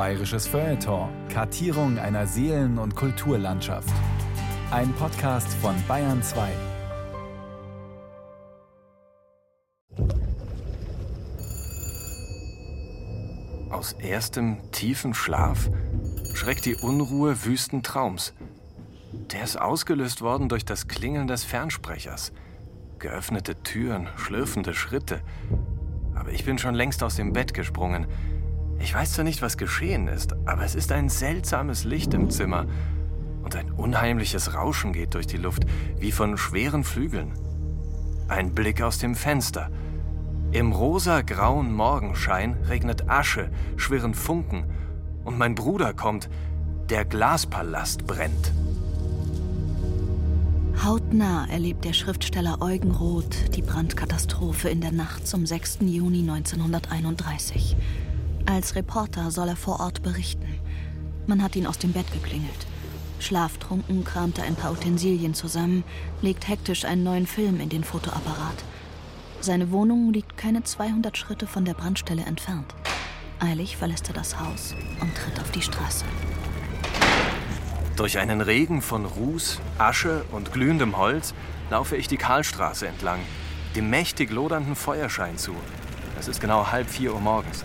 Bayerisches Feuilleton. Kartierung einer Seelen- und Kulturlandschaft. Ein Podcast von Bayern 2. Aus erstem tiefen Schlaf schreckt die Unruhe wüsten Traums. Der ist ausgelöst worden durch das Klingeln des Fernsprechers. Geöffnete Türen, schlürfende Schritte. Aber ich bin schon längst aus dem Bett gesprungen. Ich weiß zwar nicht, was geschehen ist, aber es ist ein seltsames Licht im Zimmer. Und ein unheimliches Rauschen geht durch die Luft, wie von schweren Flügeln. Ein Blick aus dem Fenster. Im rosa-grauen Morgenschein regnet Asche, schwirren Funken. Und mein Bruder kommt. Der Glaspalast brennt. Hautnah erlebt der Schriftsteller Eugen Roth die Brandkatastrophe in der Nacht zum 6. Juni 1931. Als Reporter soll er vor Ort berichten. Man hat ihn aus dem Bett geklingelt. Schlaftrunken kramt er ein paar Utensilien zusammen, legt hektisch einen neuen Film in den Fotoapparat. Seine Wohnung liegt keine 200 Schritte von der Brandstelle entfernt. Eilig verlässt er das Haus und tritt auf die Straße. Durch einen Regen von Ruß, Asche und glühendem Holz laufe ich die Karlstraße entlang, dem mächtig lodernden Feuerschein zu. Es ist genau halb vier Uhr morgens.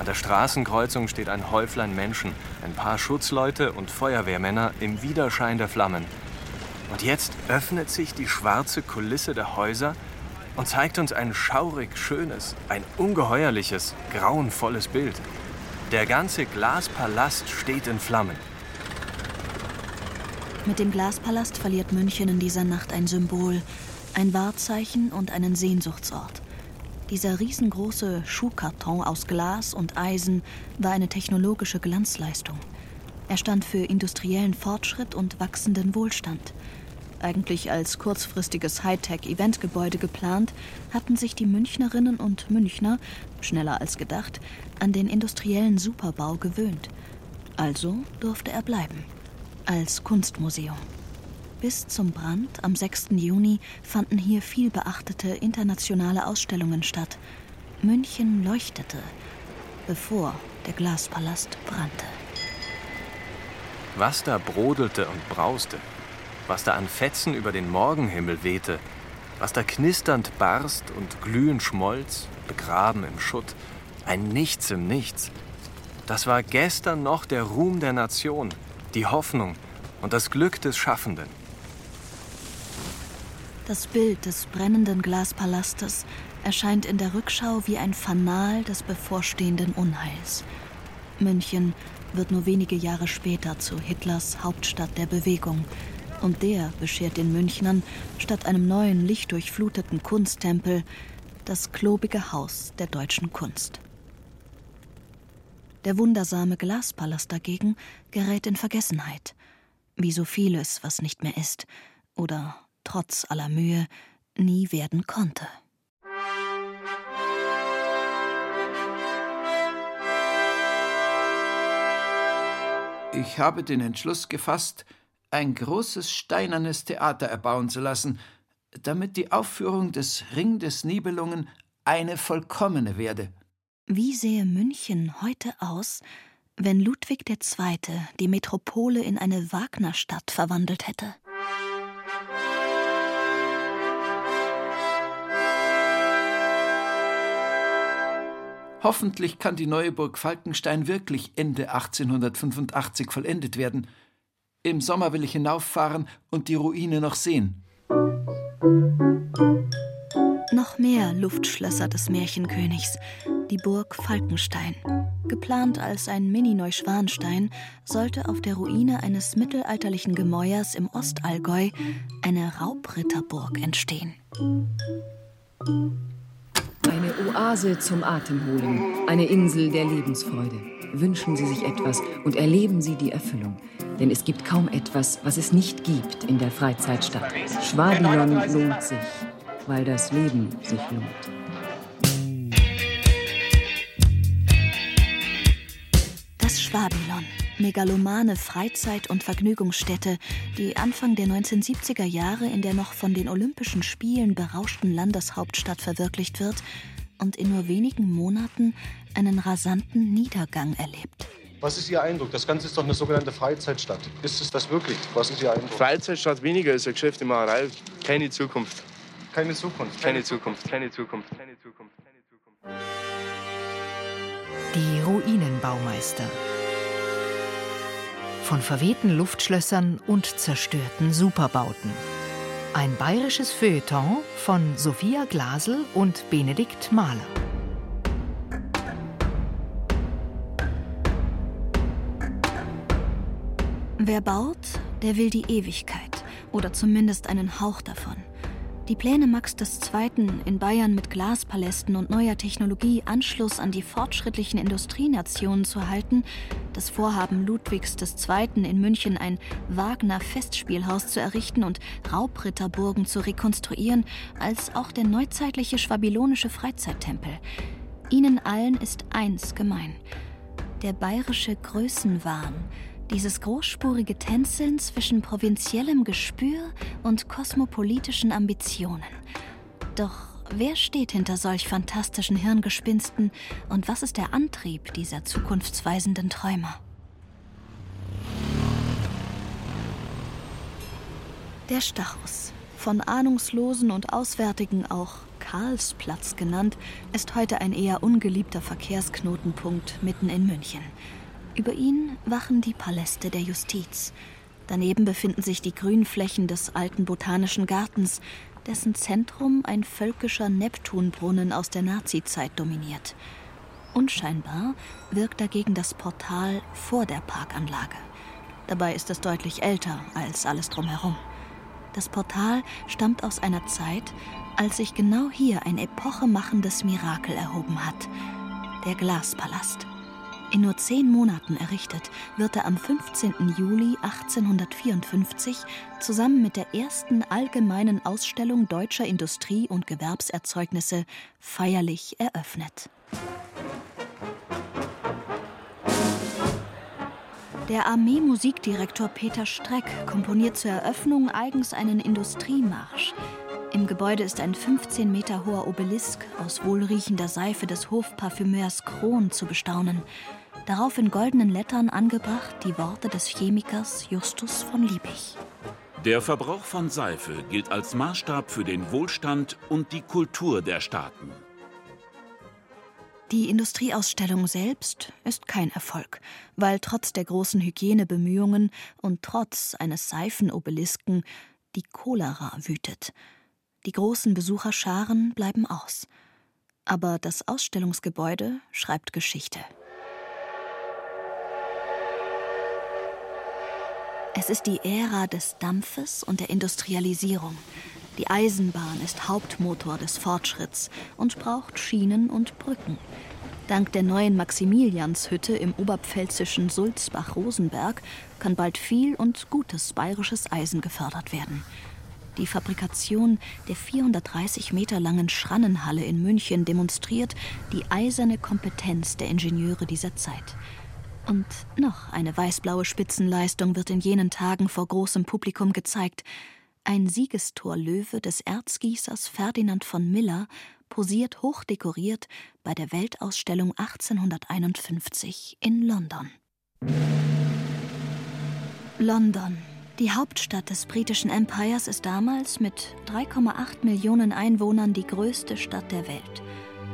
An der Straßenkreuzung steht ein Häuflein Menschen, ein paar Schutzleute und Feuerwehrmänner im Widerschein der Flammen. Und jetzt öffnet sich die schwarze Kulisse der Häuser und zeigt uns ein schaurig schönes, ein ungeheuerliches, grauenvolles Bild. Der ganze Glaspalast steht in Flammen. Mit dem Glaspalast verliert München in dieser Nacht ein Symbol, ein Wahrzeichen und einen Sehnsuchtsort. Dieser riesengroße Schuhkarton aus Glas und Eisen war eine technologische Glanzleistung. Er stand für industriellen Fortschritt und wachsenden Wohlstand. Eigentlich als kurzfristiges Hightech-Eventgebäude geplant, hatten sich die Münchnerinnen und Münchner, schneller als gedacht, an den industriellen Superbau gewöhnt. Also durfte er bleiben als Kunstmuseum. Bis zum Brand am 6. Juni fanden hier viel beachtete internationale Ausstellungen statt. München leuchtete, bevor der Glaspalast brannte. Was da brodelte und brauste, was da an Fetzen über den Morgenhimmel wehte, was da knisternd barst und glühend schmolz, begraben im Schutt, ein Nichts im Nichts. Das war gestern noch der Ruhm der Nation, die Hoffnung und das Glück des Schaffenden. Das Bild des brennenden Glaspalastes erscheint in der Rückschau wie ein Fanal des bevorstehenden Unheils. München wird nur wenige Jahre später zu Hitlers Hauptstadt der Bewegung. Und der beschert den Münchnern statt einem neuen, lichtdurchfluteten Kunsttempel das klobige Haus der deutschen Kunst. Der wundersame Glaspalast dagegen gerät in Vergessenheit, wie so vieles, was nicht mehr ist oder trotz aller Mühe nie werden konnte. Ich habe den Entschluss gefasst, ein großes steinernes Theater erbauen zu lassen, damit die Aufführung des Ring des Nibelungen eine vollkommene werde. Wie sähe München heute aus, wenn Ludwig II. die Metropole in eine Wagnerstadt verwandelt hätte? Hoffentlich kann die neue Burg Falkenstein wirklich Ende 1885 vollendet werden. Im Sommer will ich hinauffahren und die Ruine noch sehen. Noch mehr Luftschlösser des Märchenkönigs, die Burg Falkenstein. Geplant als ein Mini-Neuschwanstein, sollte auf der Ruine eines mittelalterlichen Gemäuers im Ostallgäu eine Raubritterburg entstehen. Eine Oase zum Atemholen, eine Insel der Lebensfreude. Wünschen Sie sich etwas und erleben Sie die Erfüllung. Denn es gibt kaum etwas, was es nicht gibt in der Freizeitstadt. Schwabion lohnt sich, weil das Leben sich lohnt. Das Schwabilon, megalomane Freizeit- und Vergnügungsstätte, die Anfang der 1970er Jahre in der noch von den Olympischen Spielen berauschten Landeshauptstadt verwirklicht wird und in nur wenigen Monaten einen rasanten Niedergang erlebt. Was ist Ihr Eindruck? Das Ganze ist doch eine sogenannte Freizeitstadt. Ist es das wirklich? Was ist Ihr Eindruck? Freizeitstadt weniger ist eine Geschäftemacherei. Keine Zukunft. Keine Zukunft. Keine Zukunft. Keine Zukunft. Keine Zukunft. Keine Zukunft. Die Ruinenbaumeister. Von verwehten Luftschlössern und zerstörten Superbauten. Ein bayerisches Feuilleton von Sophia Glasel und Benedikt Mahler. Wer baut, der will die Ewigkeit oder zumindest einen Hauch davon. Die Pläne Max II. in Bayern mit Glaspalästen und neuer Technologie Anschluss an die fortschrittlichen Industrienationen zu halten, das Vorhaben Ludwigs II. in München ein Wagner-Festspielhaus zu errichten und Raubritterburgen zu rekonstruieren, als auch der neuzeitliche schwabilonische Freizeittempel. Ihnen allen ist eins gemein: der bayerische Größenwahn dieses großspurige Tänzeln zwischen provinziellem Gespür und kosmopolitischen Ambitionen. Doch wer steht hinter solch fantastischen Hirngespinsten und was ist der Antrieb dieser zukunftsweisenden Träumer? Der Stachus, von Ahnungslosen und Auswärtigen auch Karlsplatz genannt, ist heute ein eher ungeliebter Verkehrsknotenpunkt mitten in München. Über ihn wachen die Paläste der Justiz. Daneben befinden sich die Grünflächen des alten Botanischen Gartens, dessen Zentrum ein völkischer Neptunbrunnen aus der Nazizeit dominiert. Unscheinbar wirkt dagegen das Portal vor der Parkanlage. Dabei ist es deutlich älter als alles drumherum. Das Portal stammt aus einer Zeit, als sich genau hier ein epochemachendes Mirakel erhoben hat. Der Glaspalast. In nur zehn Monaten errichtet, wird er am 15. Juli 1854 zusammen mit der ersten allgemeinen Ausstellung deutscher Industrie- und Gewerbserzeugnisse feierlich eröffnet. Der Armeemusikdirektor Peter Streck komponiert zur Eröffnung eigens einen Industriemarsch, im Gebäude ist ein 15 Meter hoher Obelisk aus wohlriechender Seife des Hofparfümeurs Kron zu bestaunen. Darauf in goldenen Lettern angebracht die Worte des Chemikers Justus von Liebig. Der Verbrauch von Seife gilt als Maßstab für den Wohlstand und die Kultur der Staaten. Die Industrieausstellung selbst ist kein Erfolg, weil trotz der großen Hygienebemühungen und trotz eines Seifenobelisken die Cholera wütet. Die großen Besucherscharen bleiben aus. Aber das Ausstellungsgebäude schreibt Geschichte. Es ist die Ära des Dampfes und der Industrialisierung. Die Eisenbahn ist Hauptmotor des Fortschritts und braucht Schienen und Brücken. Dank der neuen Maximilianshütte im oberpfälzischen Sulzbach-Rosenberg kann bald viel und gutes bayerisches Eisen gefördert werden. Die Fabrikation der 430 Meter langen Schrannenhalle in München demonstriert die eiserne Kompetenz der Ingenieure dieser Zeit. Und noch eine weißblaue Spitzenleistung wird in jenen Tagen vor großem Publikum gezeigt. Ein Siegestorlöwe des Erzgießers Ferdinand von Miller posiert hochdekoriert bei der Weltausstellung 1851 in London. London, die Hauptstadt des britischen Empires ist damals mit 3,8 Millionen Einwohnern die größte Stadt der Welt.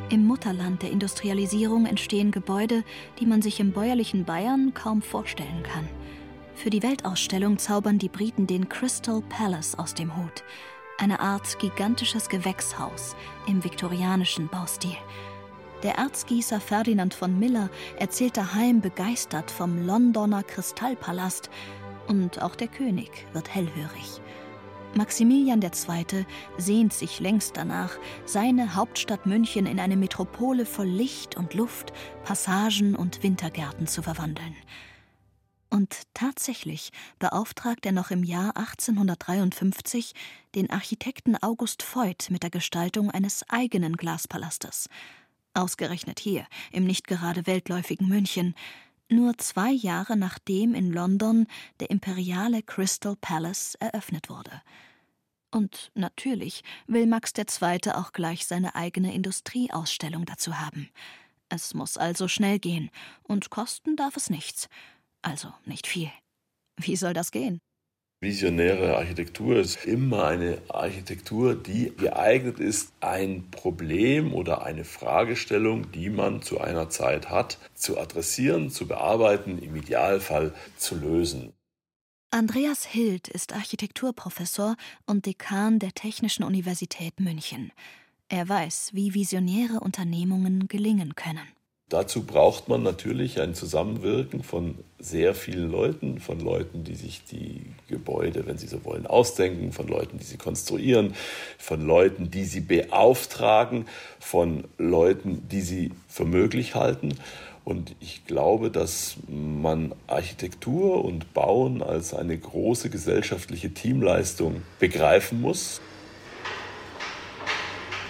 Im Mutterland der Industrialisierung entstehen Gebäude, die man sich im bäuerlichen Bayern kaum vorstellen kann. Für die Weltausstellung zaubern die Briten den Crystal Palace aus dem Hut, eine Art gigantisches Gewächshaus im viktorianischen Baustil. Der Erzgießer Ferdinand von Miller erzählt daheim begeistert vom Londoner Kristallpalast, und auch der König wird hellhörig. Maximilian II. sehnt sich längst danach, seine Hauptstadt München in eine Metropole voll Licht und Luft, Passagen und Wintergärten zu verwandeln. Und tatsächlich beauftragt er noch im Jahr 1853 den Architekten August Voigt mit der Gestaltung eines eigenen Glaspalastes. Ausgerechnet hier, im nicht gerade weltläufigen München, nur zwei Jahre nachdem in London der imperiale Crystal Palace eröffnet wurde. Und natürlich will Max II. auch gleich seine eigene Industrieausstellung dazu haben. Es muss also schnell gehen, und kosten darf es nichts. Also nicht viel. Wie soll das gehen? Visionäre Architektur ist immer eine Architektur, die geeignet ist, ein Problem oder eine Fragestellung, die man zu einer Zeit hat, zu adressieren, zu bearbeiten, im Idealfall zu lösen. Andreas Hild ist Architekturprofessor und Dekan der Technischen Universität München. Er weiß, wie visionäre Unternehmungen gelingen können. Dazu braucht man natürlich ein Zusammenwirken von sehr vielen Leuten, von Leuten, die sich die Gebäude, wenn sie so wollen, ausdenken, von Leuten, die sie konstruieren, von Leuten, die sie beauftragen, von Leuten, die sie für möglich halten. Und ich glaube, dass man Architektur und Bauen als eine große gesellschaftliche Teamleistung begreifen muss.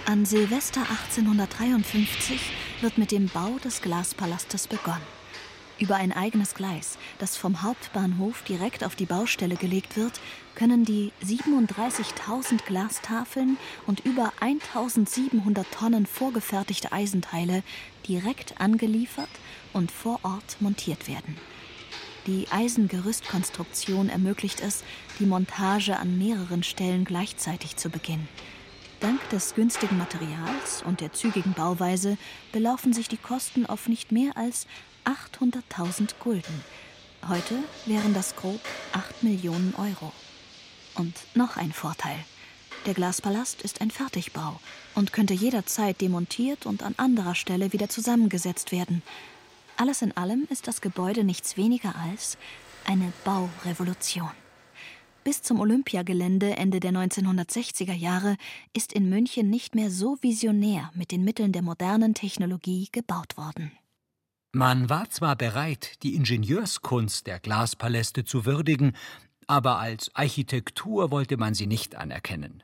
An Silvester 1853 wird mit dem Bau des Glaspalastes begonnen. Über ein eigenes Gleis, das vom Hauptbahnhof direkt auf die Baustelle gelegt wird, können die 37.000 Glastafeln und über 1.700 Tonnen vorgefertigte Eisenteile direkt angeliefert und vor Ort montiert werden. Die Eisengerüstkonstruktion ermöglicht es, die Montage an mehreren Stellen gleichzeitig zu beginnen. Dank des günstigen Materials und der zügigen Bauweise belaufen sich die Kosten auf nicht mehr als 800.000 Gulden. Heute wären das grob 8 Millionen Euro. Und noch ein Vorteil. Der Glaspalast ist ein Fertigbau und könnte jederzeit demontiert und an anderer Stelle wieder zusammengesetzt werden. Alles in allem ist das Gebäude nichts weniger als eine Baurevolution. Bis zum Olympiagelände Ende der 1960er Jahre ist in München nicht mehr so visionär mit den Mitteln der modernen Technologie gebaut worden. Man war zwar bereit, die Ingenieurskunst der Glaspaläste zu würdigen, aber als Architektur wollte man sie nicht anerkennen.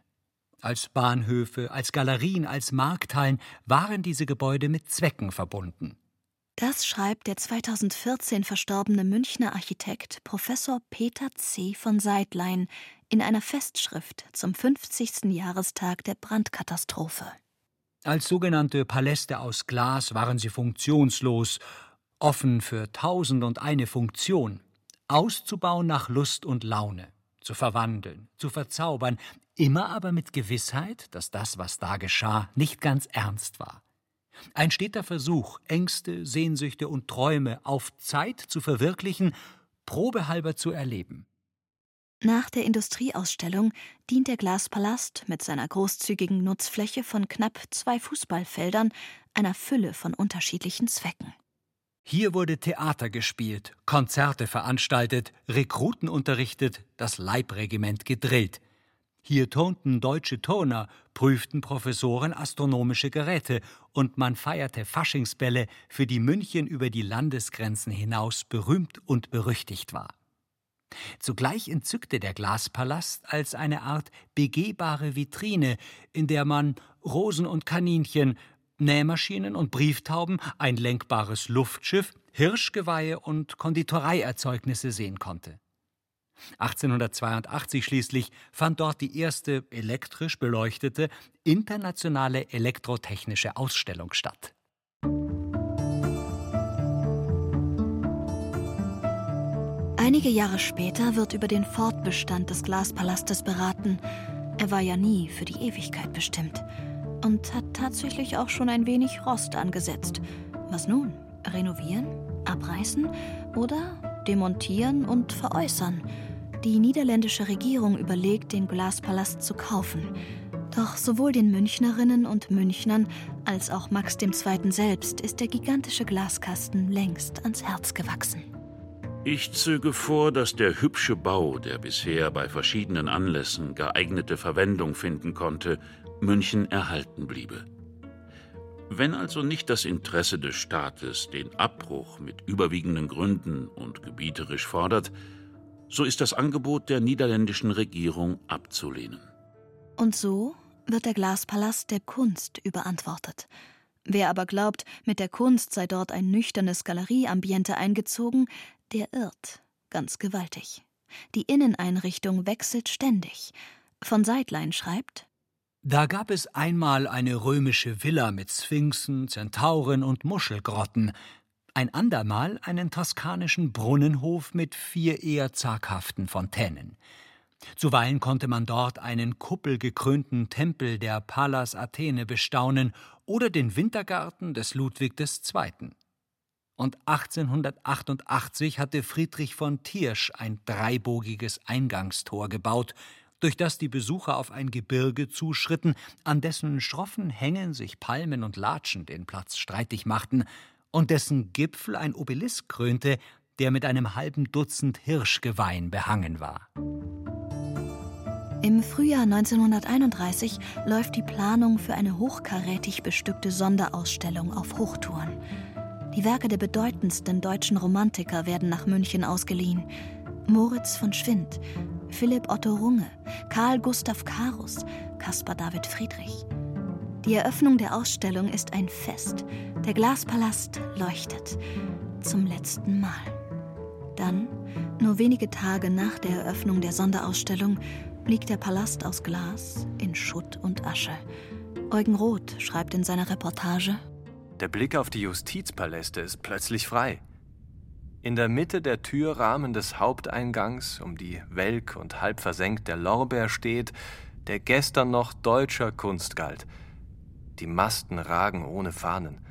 Als Bahnhöfe, als Galerien, als Markthallen waren diese Gebäude mit Zwecken verbunden. Das schreibt der 2014 verstorbene Münchner Architekt Professor Peter C. von Seidlein in einer Festschrift zum 50. Jahrestag der Brandkatastrophe. Als sogenannte Paläste aus Glas waren sie funktionslos, offen für tausend und eine Funktion, auszubauen nach Lust und Laune, zu verwandeln, zu verzaubern, immer aber mit Gewissheit, dass das, was da geschah, nicht ganz ernst war. Ein steter Versuch, Ängste, Sehnsüchte und Träume auf Zeit zu verwirklichen, probehalber zu erleben. Nach der Industrieausstellung dient der Glaspalast mit seiner großzügigen Nutzfläche von knapp zwei Fußballfeldern einer Fülle von unterschiedlichen Zwecken. Hier wurde Theater gespielt, Konzerte veranstaltet, Rekruten unterrichtet, das Leibregiment gedrillt – hier turnten deutsche Turner, prüften Professoren astronomische Geräte und man feierte Faschingsbälle, für die München über die Landesgrenzen hinaus berühmt und berüchtigt war. Zugleich entzückte der Glaspalast als eine Art begehbare Vitrine, in der man Rosen und Kaninchen, Nähmaschinen und Brieftauben, ein lenkbares Luftschiff, Hirschgeweihe und Konditoreierzeugnisse sehen konnte. 1882 schließlich fand dort die erste elektrisch beleuchtete internationale elektrotechnische Ausstellung statt. Einige Jahre später wird über den Fortbestand des Glaspalastes beraten. Er war ja nie für die Ewigkeit bestimmt und hat tatsächlich auch schon ein wenig Rost angesetzt. Was nun? Renovieren? Abreißen? Oder demontieren und veräußern? Die niederländische Regierung überlegt, den Glaspalast zu kaufen. Doch sowohl den Münchnerinnen und Münchnern als auch Max II. selbst ist der gigantische Glaskasten längst ans Herz gewachsen. Ich zöge vor, dass der hübsche Bau, der bisher bei verschiedenen Anlässen geeignete Verwendung finden konnte, München erhalten bliebe. Wenn also nicht das Interesse des Staates den Abbruch mit überwiegenden Gründen und gebieterisch fordert, so ist das Angebot der niederländischen Regierung abzulehnen. Und so wird der Glaspalast der Kunst überantwortet. Wer aber glaubt, mit der Kunst sei dort ein nüchternes Galerieambiente eingezogen, der irrt ganz gewaltig. Die Inneneinrichtung wechselt ständig. Von Seidlein schreibt Da gab es einmal eine römische Villa mit Sphinxen, Zentauren und Muschelgrotten, ein andermal einen toskanischen Brunnenhof mit vier eher zaghaften Fontänen. Zuweilen konnte man dort einen kuppelgekrönten Tempel der Pallas Athene bestaunen oder den Wintergarten des Ludwig II. Und 1888 hatte Friedrich von Thiersch ein dreibogiges Eingangstor gebaut, durch das die Besucher auf ein Gebirge zuschritten, an dessen schroffen Hängen sich Palmen und Latschen den Platz streitig machten und dessen Gipfel ein Obelisk krönte, der mit einem halben Dutzend Hirschgeweihen behangen war. Im Frühjahr 1931 läuft die Planung für eine hochkarätig bestückte Sonderausstellung auf Hochtouren. Die Werke der bedeutendsten deutschen Romantiker werden nach München ausgeliehen. Moritz von Schwind, Philipp Otto Runge, Karl Gustav Karus, Caspar David Friedrich. Die Eröffnung der Ausstellung ist ein Fest. Der Glaspalast leuchtet. Zum letzten Mal. Dann, nur wenige Tage nach der Eröffnung der Sonderausstellung, liegt der Palast aus Glas in Schutt und Asche. Eugen Roth schreibt in seiner Reportage: Der Blick auf die Justizpaläste ist plötzlich frei. In der Mitte der Türrahmen des Haupteingangs, um die welk und halb versenkt der Lorbeer steht, der gestern noch deutscher Kunst galt. Die Masten ragen ohne Fahnen.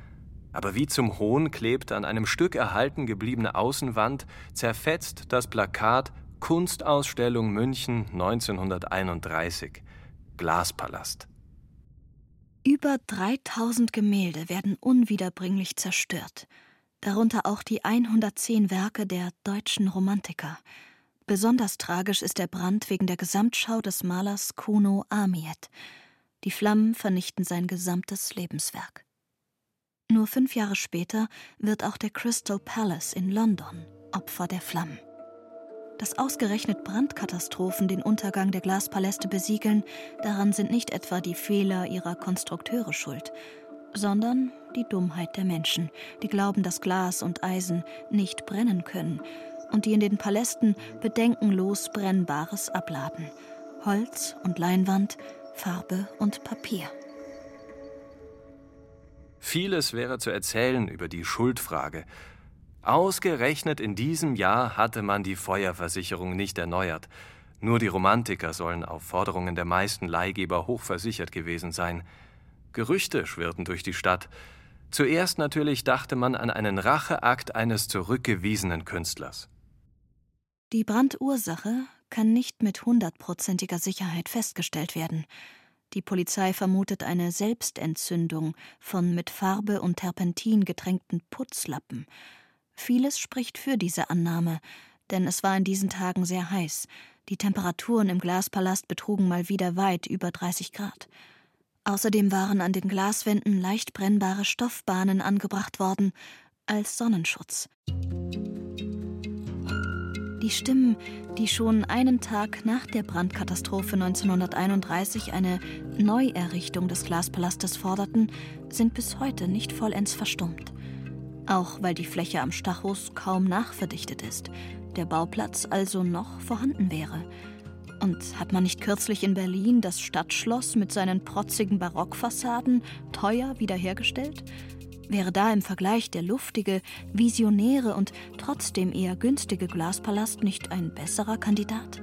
Aber wie zum Hohn klebt an einem Stück erhalten gebliebene Außenwand zerfetzt das Plakat Kunstausstellung München 1931 Glaspalast. Über 3000 Gemälde werden unwiederbringlich zerstört, darunter auch die 110 Werke der deutschen Romantiker. Besonders tragisch ist der Brand wegen der Gesamtschau des Malers Kuno Amiet. Die Flammen vernichten sein gesamtes Lebenswerk. Nur fünf Jahre später wird auch der Crystal Palace in London Opfer der Flammen. Dass ausgerechnet Brandkatastrophen den Untergang der Glaspaläste besiegeln, daran sind nicht etwa die Fehler ihrer Konstrukteure schuld, sondern die Dummheit der Menschen, die glauben, dass Glas und Eisen nicht brennen können und die in den Palästen bedenkenlos Brennbares abladen. Holz und Leinwand, Farbe und Papier. Vieles wäre zu erzählen über die Schuldfrage, Ausgerechnet in diesem Jahr hatte man die Feuerversicherung nicht erneuert. Nur die Romantiker sollen auf Forderungen der meisten Leihgeber hochversichert gewesen sein. Gerüchte schwirrten durch die Stadt. Zuerst natürlich dachte man an einen Racheakt eines zurückgewiesenen Künstlers. Die Brandursache kann nicht mit hundertprozentiger Sicherheit festgestellt werden. Die Polizei vermutet eine Selbstentzündung von mit Farbe und Terpentin getränkten Putzlappen. Vieles spricht für diese Annahme, denn es war in diesen Tagen sehr heiß. Die Temperaturen im Glaspalast betrugen mal wieder weit über 30 Grad. Außerdem waren an den Glaswänden leicht brennbare Stoffbahnen angebracht worden als Sonnenschutz. Die Stimmen, die schon einen Tag nach der Brandkatastrophe 1931 eine Neuerrichtung des Glaspalastes forderten, sind bis heute nicht vollends verstummt auch weil die Fläche am Stachus kaum nachverdichtet ist, der Bauplatz also noch vorhanden wäre. Und hat man nicht kürzlich in Berlin das Stadtschloss mit seinen protzigen Barockfassaden teuer wiederhergestellt? Wäre da im Vergleich der luftige, visionäre und trotzdem eher günstige Glaspalast nicht ein besserer Kandidat?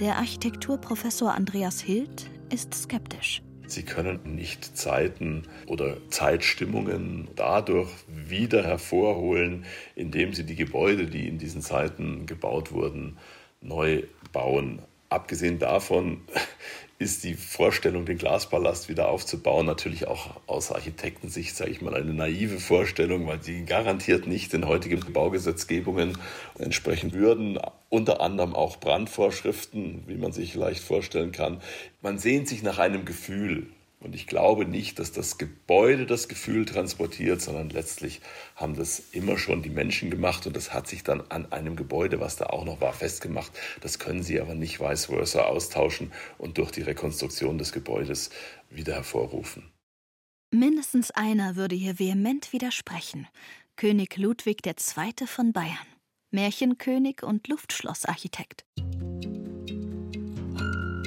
Der Architekturprofessor Andreas Hild ist skeptisch. Sie können nicht Zeiten oder Zeitstimmungen dadurch wieder hervorholen, indem Sie die Gebäude, die in diesen Zeiten gebaut wurden, neu bauen. Abgesehen davon ist die Vorstellung, den Glaspalast wieder aufzubauen, natürlich auch aus Architektensicht, sage ich mal, eine naive Vorstellung, weil sie garantiert nicht den heutigen Baugesetzgebungen entsprechen würden. Unter anderem auch Brandvorschriften, wie man sich leicht vorstellen kann. Man sehnt sich nach einem Gefühl. Und ich glaube nicht, dass das Gebäude das Gefühl transportiert, sondern letztlich haben das immer schon die Menschen gemacht und das hat sich dann an einem Gebäude, was da auch noch war, festgemacht. Das können sie aber nicht vice versa austauschen und durch die Rekonstruktion des Gebäudes wieder hervorrufen. Mindestens einer würde hier vehement widersprechen. König Ludwig II. von Bayern, Märchenkönig und Luftschlossarchitekt.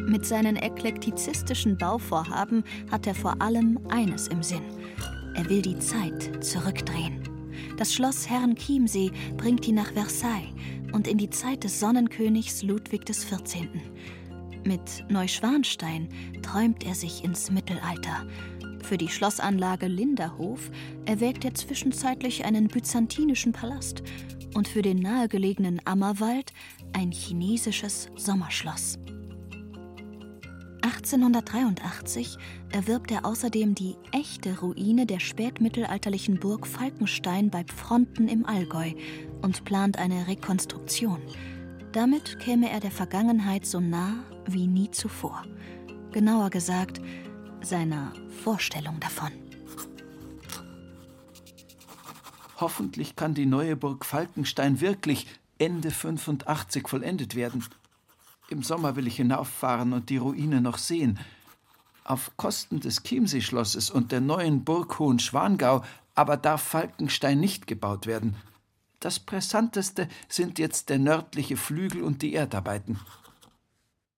Mit seinen eklektizistischen Bauvorhaben hat er vor allem eines im Sinn. Er will die Zeit zurückdrehen. Das Schloss Herrenchiemsee bringt ihn nach Versailles und in die Zeit des Sonnenkönigs Ludwig XIV. Mit Neuschwanstein träumt er sich ins Mittelalter. Für die Schlossanlage Linderhof erwägt er zwischenzeitlich einen byzantinischen Palast und für den nahegelegenen Ammerwald ein chinesisches Sommerschloss. 1883 erwirbt er außerdem die echte Ruine der spätmittelalterlichen Burg Falkenstein bei Pfronten im Allgäu und plant eine Rekonstruktion. Damit käme er der Vergangenheit so nah wie nie zuvor. Genauer gesagt, seiner Vorstellung davon. Hoffentlich kann die neue Burg Falkenstein wirklich Ende 85 vollendet werden. Im Sommer will ich hinauffahren und die Ruine noch sehen. Auf Kosten des Chiemsee-Schlosses und der neuen Burg Hohenschwangau aber darf Falkenstein nicht gebaut werden. Das Pressanteste sind jetzt der nördliche Flügel und die Erdarbeiten.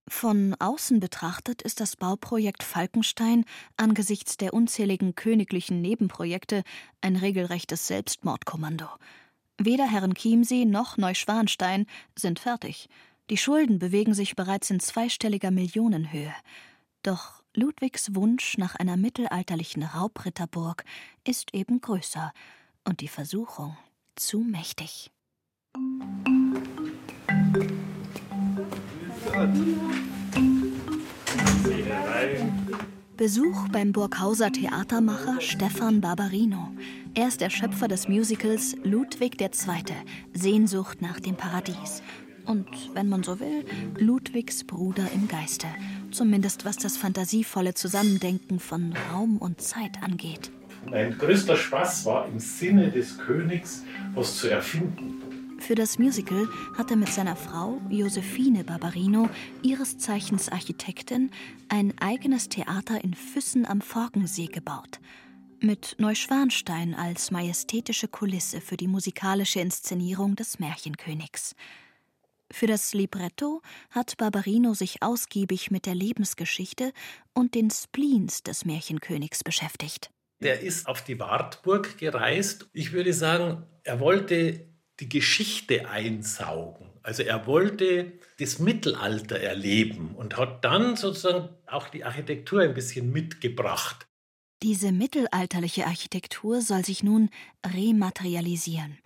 Von außen betrachtet ist das Bauprojekt Falkenstein angesichts der unzähligen königlichen Nebenprojekte ein regelrechtes Selbstmordkommando. Weder Herren Chiemsee noch Neuschwanstein sind fertig. Die Schulden bewegen sich bereits in zweistelliger Millionenhöhe. Doch Ludwigs Wunsch nach einer mittelalterlichen Raubritterburg ist eben größer und die Versuchung zu mächtig. Besuch beim Burghauser Theatermacher Stefan Barbarino. Er ist der Schöpfer des Musicals Ludwig II. Sehnsucht nach dem Paradies und, wenn man so will, Ludwigs Bruder im Geiste. Zumindest was das fantasievolle Zusammendenken von Raum und Zeit angeht. Mein größter Spaß war im Sinne des Königs, was zu erfinden. Für das Musical hat er mit seiner Frau Josephine Barbarino, ihres Zeichens Architektin, ein eigenes Theater in Füssen am Forkensee gebaut. Mit Neuschwanstein als majestätische Kulisse für die musikalische Inszenierung des Märchenkönigs. Für das Libretto hat Barbarino sich ausgiebig mit der Lebensgeschichte und den Spleens des Märchenkönigs beschäftigt. Der ist auf die Wartburg gereist. Ich würde sagen, er wollte die Geschichte einsaugen. Also er wollte das Mittelalter erleben und hat dann sozusagen auch die Architektur ein bisschen mitgebracht. Diese mittelalterliche Architektur soll sich nun rematerialisieren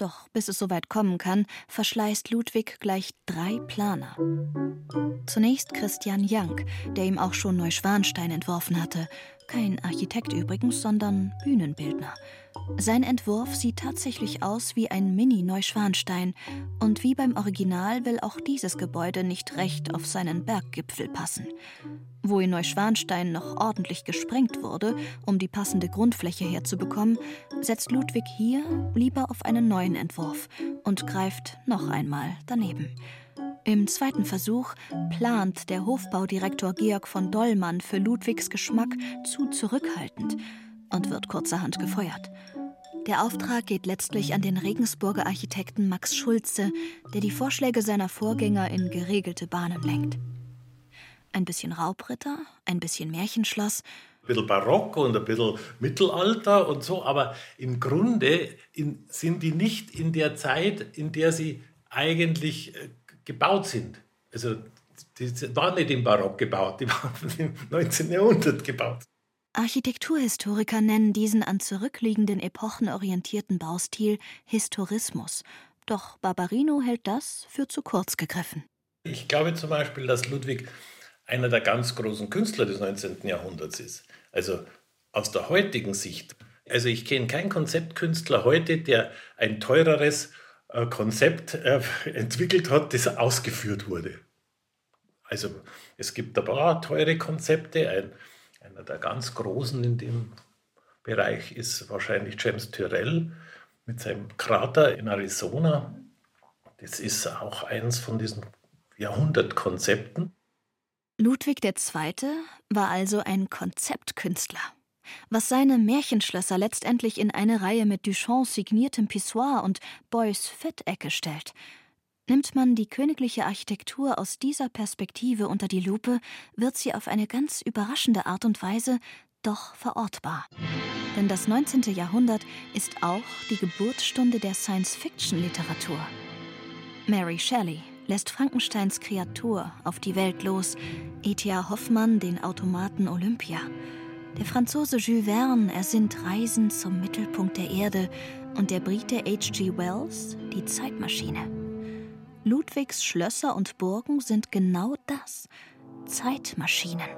doch bis es soweit kommen kann, verschleißt Ludwig gleich drei Planer. Zunächst Christian Jank, der ihm auch schon Neuschwanstein entworfen hatte. Kein Architekt übrigens, sondern Bühnenbildner. Sein Entwurf sieht tatsächlich aus wie ein Mini-Neuschwanstein und wie beim Original will auch dieses Gebäude nicht recht auf seinen Berggipfel passen. Wo in Neuschwanstein noch ordentlich gesprengt wurde, um die passende Grundfläche herzubekommen, setzt Ludwig hier lieber auf einen neuen Entwurf und greift noch einmal daneben. Im zweiten Versuch plant der Hofbaudirektor Georg von Dollmann für Ludwigs Geschmack zu zurückhaltend und wird kurzerhand gefeuert. Der Auftrag geht letztlich an den Regensburger Architekten Max Schulze, der die Vorschläge seiner Vorgänger in geregelte Bahnen lenkt. Ein bisschen Raubritter, ein bisschen Märchenschloss. Ein bisschen Barock und ein bisschen Mittelalter und so, aber im Grunde in, sind die nicht in der Zeit, in der sie eigentlich äh, gebaut sind. Also die waren nicht im Barock gebaut, die waren im 19. Jahrhundert gebaut. Architekturhistoriker nennen diesen an zurückliegenden Epochen orientierten Baustil Historismus. Doch Barbarino hält das für zu kurz gegriffen. Ich glaube zum Beispiel, dass Ludwig einer der ganz großen Künstler des 19. Jahrhunderts ist. Also aus der heutigen Sicht. Also ich kenne keinen Konzeptkünstler heute, der ein teureres äh, Konzept äh, entwickelt hat, das ausgeführt wurde. Also es gibt ein paar teure Konzepte. Ein, einer der ganz großen in dem Bereich ist wahrscheinlich James Tyrrell mit seinem Krater in Arizona. Das ist auch eins von diesen Jahrhundertkonzepten. Ludwig II. war also ein Konzeptkünstler. Was seine Märchenschlösser letztendlich in eine Reihe mit Duchamps signiertem Pissoir und Beuys Fettecke stellt. Nimmt man die königliche Architektur aus dieser Perspektive unter die Lupe, wird sie auf eine ganz überraschende Art und Weise doch verortbar. Denn das 19. Jahrhundert ist auch die Geburtsstunde der Science-Fiction-Literatur. Mary Shelley lässt Frankensteins Kreatur auf die Welt los, E.T.A. Hoffmann den Automaten Olympia. Der Franzose Jules Verne ersinnt Reisen zum Mittelpunkt der Erde und der Brite H.G. Wells die Zeitmaschine. Ludwigs Schlösser und Burgen sind genau das Zeitmaschinen.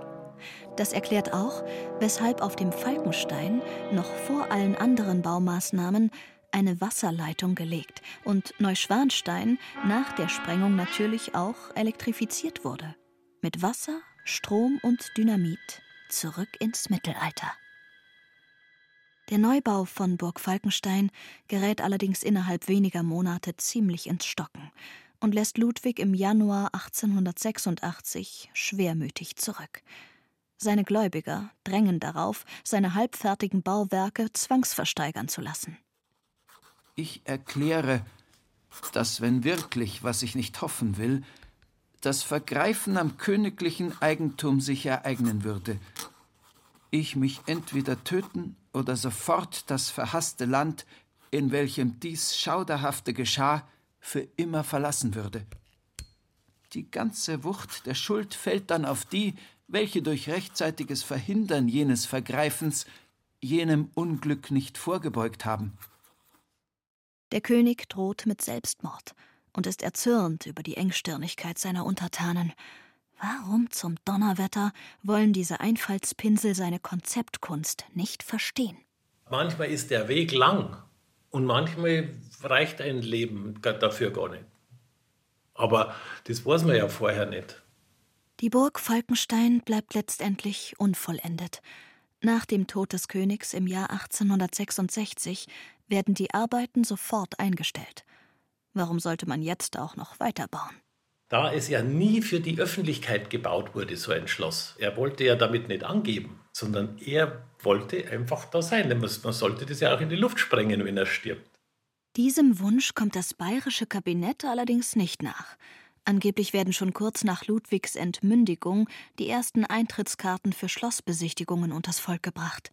Das erklärt auch, weshalb auf dem Falkenstein noch vor allen anderen Baumaßnahmen eine Wasserleitung gelegt und Neuschwanstein nach der Sprengung natürlich auch elektrifiziert wurde. Mit Wasser, Strom und Dynamit zurück ins Mittelalter. Der Neubau von Burg Falkenstein gerät allerdings innerhalb weniger Monate ziemlich ins Stocken und lässt Ludwig im Januar 1886 schwermütig zurück. Seine Gläubiger drängen darauf, seine halbfertigen Bauwerke zwangsversteigern zu lassen. Ich erkläre, dass wenn wirklich, was ich nicht hoffen will, das Vergreifen am königlichen Eigentum sich ereignen würde, ich mich entweder töten oder sofort das verhasste Land, in welchem dies Schauderhafte geschah, für immer verlassen würde. Die ganze Wucht der Schuld fällt dann auf die, welche durch rechtzeitiges Verhindern jenes Vergreifens jenem Unglück nicht vorgebeugt haben. Der König droht mit Selbstmord und ist erzürnt über die Engstirnigkeit seiner Untertanen. Warum zum Donnerwetter wollen diese Einfallspinsel seine Konzeptkunst nicht verstehen? Manchmal ist der Weg lang und manchmal reicht ein Leben dafür gar nicht. Aber das weiß man ja vorher nicht. Die Burg Falkenstein bleibt letztendlich unvollendet. Nach dem Tod des Königs im Jahr 1866 werden die Arbeiten sofort eingestellt. Warum sollte man jetzt auch noch weiterbauen? Da es ja nie für die Öffentlichkeit gebaut wurde, so ein Schloss. Er wollte ja damit nicht angeben, sondern er wollte einfach da sein. Man sollte das ja auch in die Luft sprengen, wenn er stirbt. Diesem Wunsch kommt das bayerische Kabinett allerdings nicht nach. Angeblich werden schon kurz nach Ludwigs Entmündigung die ersten Eintrittskarten für Schlossbesichtigungen unters Volk gebracht.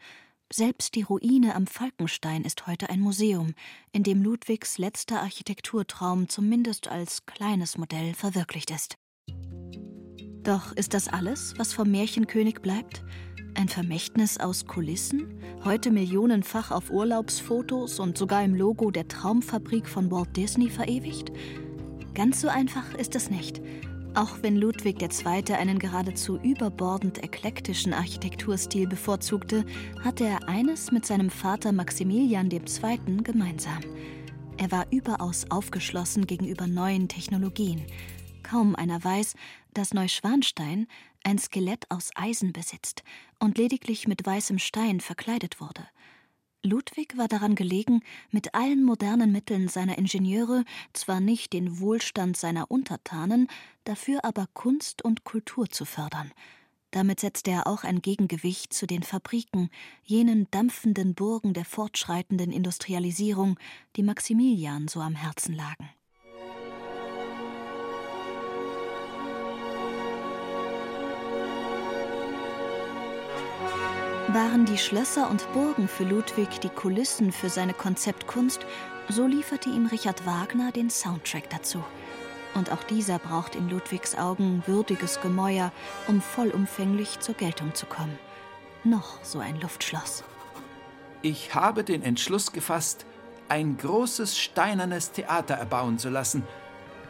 Selbst die Ruine am Falkenstein ist heute ein Museum, in dem Ludwigs letzter Architekturtraum zumindest als kleines Modell verwirklicht ist. Doch ist das alles, was vom Märchenkönig bleibt? Ein Vermächtnis aus Kulissen, heute millionenfach auf Urlaubsfotos und sogar im Logo der Traumfabrik von Walt Disney verewigt? Ganz so einfach ist es nicht. Auch wenn Ludwig II. einen geradezu überbordend eklektischen Architekturstil bevorzugte, hatte er eines mit seinem Vater Maximilian II. gemeinsam. Er war überaus aufgeschlossen gegenüber neuen Technologien. Kaum einer weiß, dass Neuschwanstein ein Skelett aus Eisen besitzt und lediglich mit weißem Stein verkleidet wurde. Ludwig war daran gelegen, mit allen modernen Mitteln seiner Ingenieure zwar nicht den Wohlstand seiner Untertanen, dafür aber Kunst und Kultur zu fördern. Damit setzte er auch ein Gegengewicht zu den Fabriken, jenen dampfenden Burgen der fortschreitenden Industrialisierung, die Maximilian so am Herzen lagen. Waren die Schlösser und Burgen für Ludwig die Kulissen für seine Konzeptkunst, so lieferte ihm Richard Wagner den Soundtrack dazu. Und auch dieser braucht in Ludwigs Augen würdiges Gemäuer, um vollumfänglich zur Geltung zu kommen. Noch so ein Luftschloss. Ich habe den Entschluss gefasst, ein großes steinernes Theater erbauen zu lassen,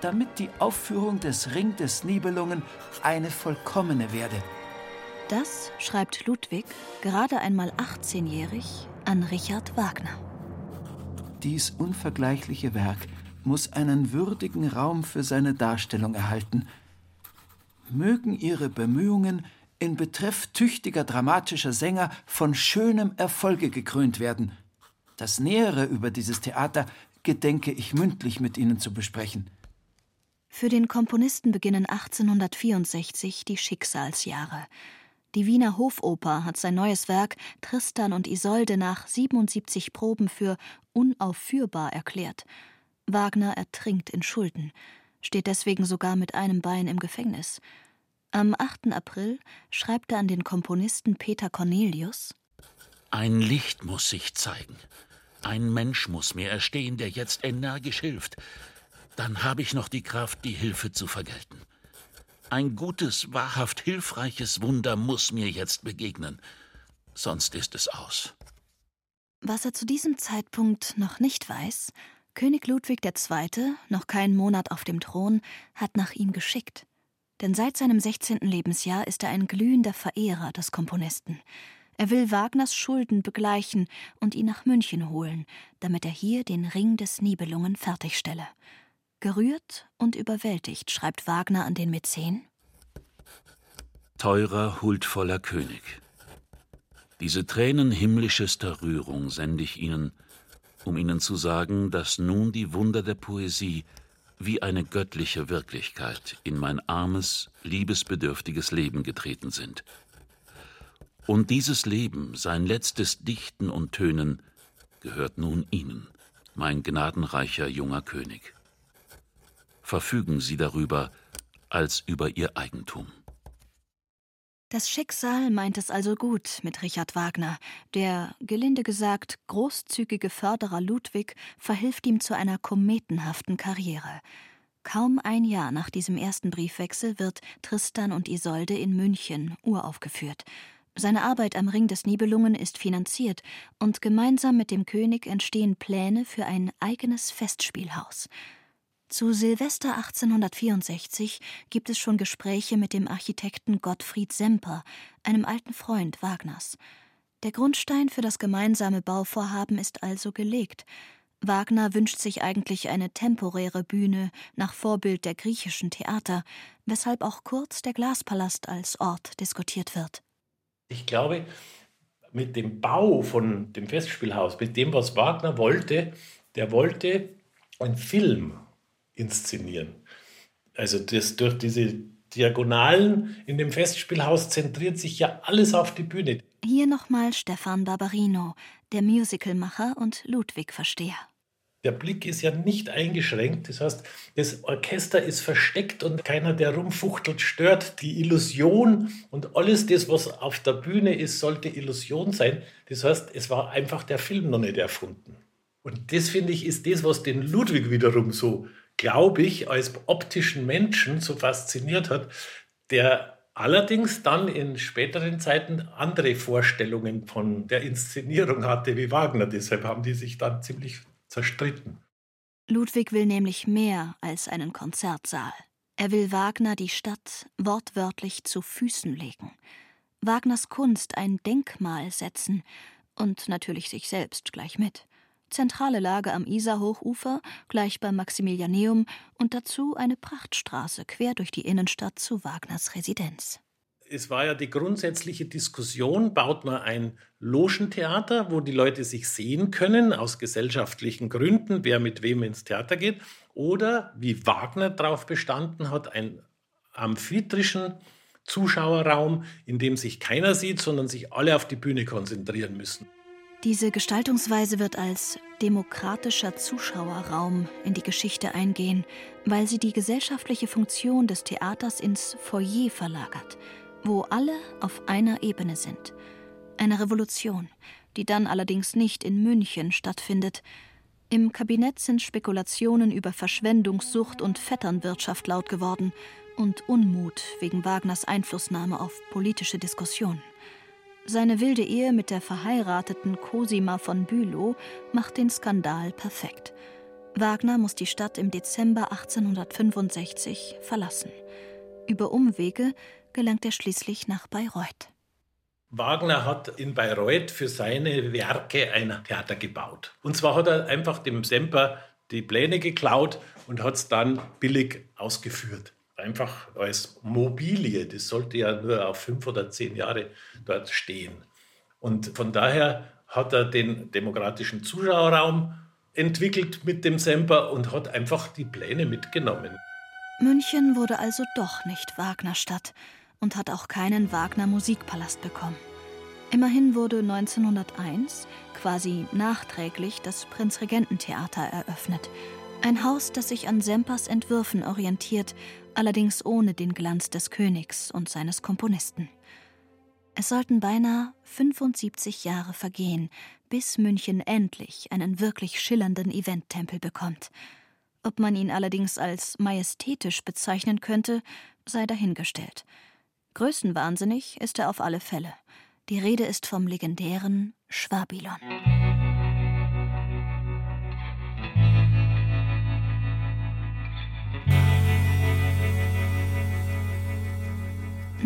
damit die Aufführung des Ring des Nibelungen eine vollkommene werde. Das schreibt Ludwig, gerade einmal 18-jährig, an Richard Wagner. Dies unvergleichliche Werk muss einen würdigen Raum für seine Darstellung erhalten. Mögen Ihre Bemühungen in Betreff tüchtiger dramatischer Sänger von schönem Erfolge gekrönt werden. Das Nähere über dieses Theater gedenke ich mündlich mit Ihnen zu besprechen. Für den Komponisten beginnen 1864 die Schicksalsjahre. Die Wiener Hofoper hat sein neues Werk Tristan und Isolde nach 77 Proben für unaufführbar erklärt. Wagner ertrinkt in Schulden. steht deswegen sogar mit einem Bein im Gefängnis. Am 8. April schreibt er an den Komponisten Peter Cornelius Ein Licht muss sich zeigen. Ein Mensch muss mir erstehen, der jetzt energisch hilft. Dann habe ich noch die Kraft, die Hilfe zu vergelten. Ein gutes, wahrhaft hilfreiches Wunder muss mir jetzt begegnen. Sonst ist es aus. Was er zu diesem Zeitpunkt noch nicht weiß, König Ludwig II., noch keinen Monat auf dem Thron, hat nach ihm geschickt. Denn seit seinem 16. Lebensjahr ist er ein glühender Verehrer des Komponisten. Er will Wagners Schulden begleichen und ihn nach München holen, damit er hier den Ring des Nibelungen fertigstelle. Gerührt und überwältigt schreibt Wagner an den Mäzen: Teurer, huldvoller König, diese Tränen himmlischester Rührung sende ich Ihnen, um Ihnen zu sagen, dass nun die Wunder der Poesie wie eine göttliche Wirklichkeit in mein armes, liebesbedürftiges Leben getreten sind. Und dieses Leben, sein letztes Dichten und Tönen, gehört nun Ihnen, mein gnadenreicher junger König. Verfügen Sie darüber als über Ihr Eigentum. Das Schicksal meint es also gut mit Richard Wagner. Der, gelinde gesagt, großzügige Förderer Ludwig verhilft ihm zu einer kometenhaften Karriere. Kaum ein Jahr nach diesem ersten Briefwechsel wird Tristan und Isolde in München uraufgeführt. Seine Arbeit am Ring des Nibelungen ist finanziert und gemeinsam mit dem König entstehen Pläne für ein eigenes Festspielhaus. Zu Silvester 1864 gibt es schon Gespräche mit dem Architekten Gottfried Semper, einem alten Freund Wagners. Der Grundstein für das gemeinsame Bauvorhaben ist also gelegt. Wagner wünscht sich eigentlich eine temporäre Bühne nach Vorbild der griechischen Theater, weshalb auch kurz der Glaspalast als Ort diskutiert wird. Ich glaube, mit dem Bau von dem Festspielhaus, mit dem, was Wagner wollte, der wollte einen Film inszenieren. Also das, durch diese Diagonalen in dem Festspielhaus zentriert sich ja alles auf die Bühne. Hier nochmal Stefan Barbarino, der Musicalmacher und Ludwig-Versteher. Der Blick ist ja nicht eingeschränkt, das heißt, das Orchester ist versteckt und keiner, der rumfuchtelt, stört die Illusion und alles das, was auf der Bühne ist, sollte Illusion sein. Das heißt, es war einfach der Film noch nicht erfunden. Und das finde ich ist das, was den Ludwig wiederum so glaube ich, als optischen Menschen so fasziniert hat, der allerdings dann in späteren Zeiten andere Vorstellungen von der Inszenierung hatte wie Wagner. Deshalb haben die sich dann ziemlich zerstritten. Ludwig will nämlich mehr als einen Konzertsaal. Er will Wagner die Stadt wortwörtlich zu Füßen legen, Wagners Kunst ein Denkmal setzen und natürlich sich selbst gleich mit. Zentrale Lage am Isarhochufer, gleich beim Maximilianeum und dazu eine Prachtstraße quer durch die Innenstadt zu Wagners Residenz. Es war ja die grundsätzliche Diskussion, baut man ein Logentheater, wo die Leute sich sehen können, aus gesellschaftlichen Gründen, wer mit wem ins Theater geht, oder, wie Wagner darauf bestanden hat, einen amphitrischen Zuschauerraum, in dem sich keiner sieht, sondern sich alle auf die Bühne konzentrieren müssen. Diese Gestaltungsweise wird als demokratischer Zuschauerraum in die Geschichte eingehen, weil sie die gesellschaftliche Funktion des Theaters ins Foyer verlagert, wo alle auf einer Ebene sind. Eine Revolution, die dann allerdings nicht in München stattfindet. Im Kabinett sind Spekulationen über Verschwendungssucht und Vetternwirtschaft laut geworden und Unmut wegen Wagners Einflussnahme auf politische Diskussionen. Seine wilde Ehe mit der verheirateten Cosima von Bülow macht den Skandal perfekt. Wagner muss die Stadt im Dezember 1865 verlassen. Über Umwege gelangt er schließlich nach Bayreuth. Wagner hat in Bayreuth für seine Werke ein Theater gebaut. Und zwar hat er einfach dem Semper die Pläne geklaut und hat es dann billig ausgeführt einfach als Mobilie. Das sollte ja nur auf fünf oder zehn Jahre dort stehen. Und von daher hat er den demokratischen Zuschauerraum entwickelt mit dem Semper und hat einfach die Pläne mitgenommen. München wurde also doch nicht Wagnerstadt und hat auch keinen Wagner Musikpalast bekommen. Immerhin wurde 1901 quasi nachträglich das Prinzregententheater eröffnet, Ein Haus, das sich an Sempers Entwürfen orientiert, allerdings ohne den Glanz des Königs und seines Komponisten. Es sollten beinahe 75 Jahre vergehen, bis München endlich einen wirklich schillernden Eventtempel bekommt. Ob man ihn allerdings als majestätisch bezeichnen könnte, sei dahingestellt. Größenwahnsinnig ist er auf alle Fälle. Die Rede ist vom legendären Schwabilon.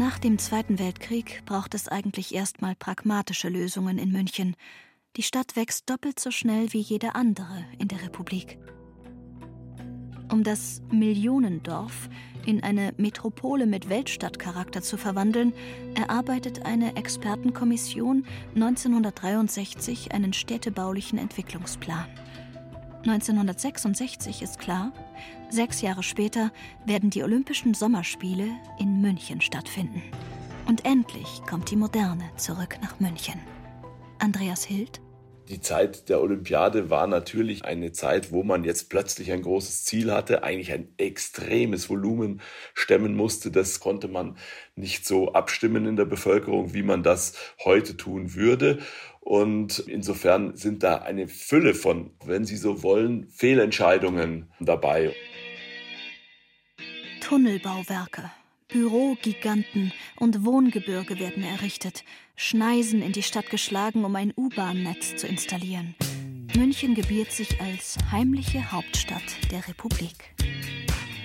Nach dem Zweiten Weltkrieg braucht es eigentlich erstmal pragmatische Lösungen in München. Die Stadt wächst doppelt so schnell wie jede andere in der Republik. Um das Millionendorf in eine Metropole mit Weltstadtcharakter zu verwandeln, erarbeitet eine Expertenkommission 1963 einen städtebaulichen Entwicklungsplan. 1966 ist klar, sechs Jahre später werden die Olympischen Sommerspiele in München stattfinden. Und endlich kommt die Moderne zurück nach München. Andreas Hild die Zeit der Olympiade war natürlich eine Zeit, wo man jetzt plötzlich ein großes Ziel hatte, eigentlich ein extremes Volumen stemmen musste. Das konnte man nicht so abstimmen in der Bevölkerung, wie man das heute tun würde. Und insofern sind da eine Fülle von, wenn Sie so wollen, Fehlentscheidungen dabei. Tunnelbauwerke, Bürogiganten und Wohngebirge werden errichtet, Schneisen in die Stadt geschlagen, um ein U-Bahn-Netz zu installieren. München gebiert sich als heimliche Hauptstadt der Republik.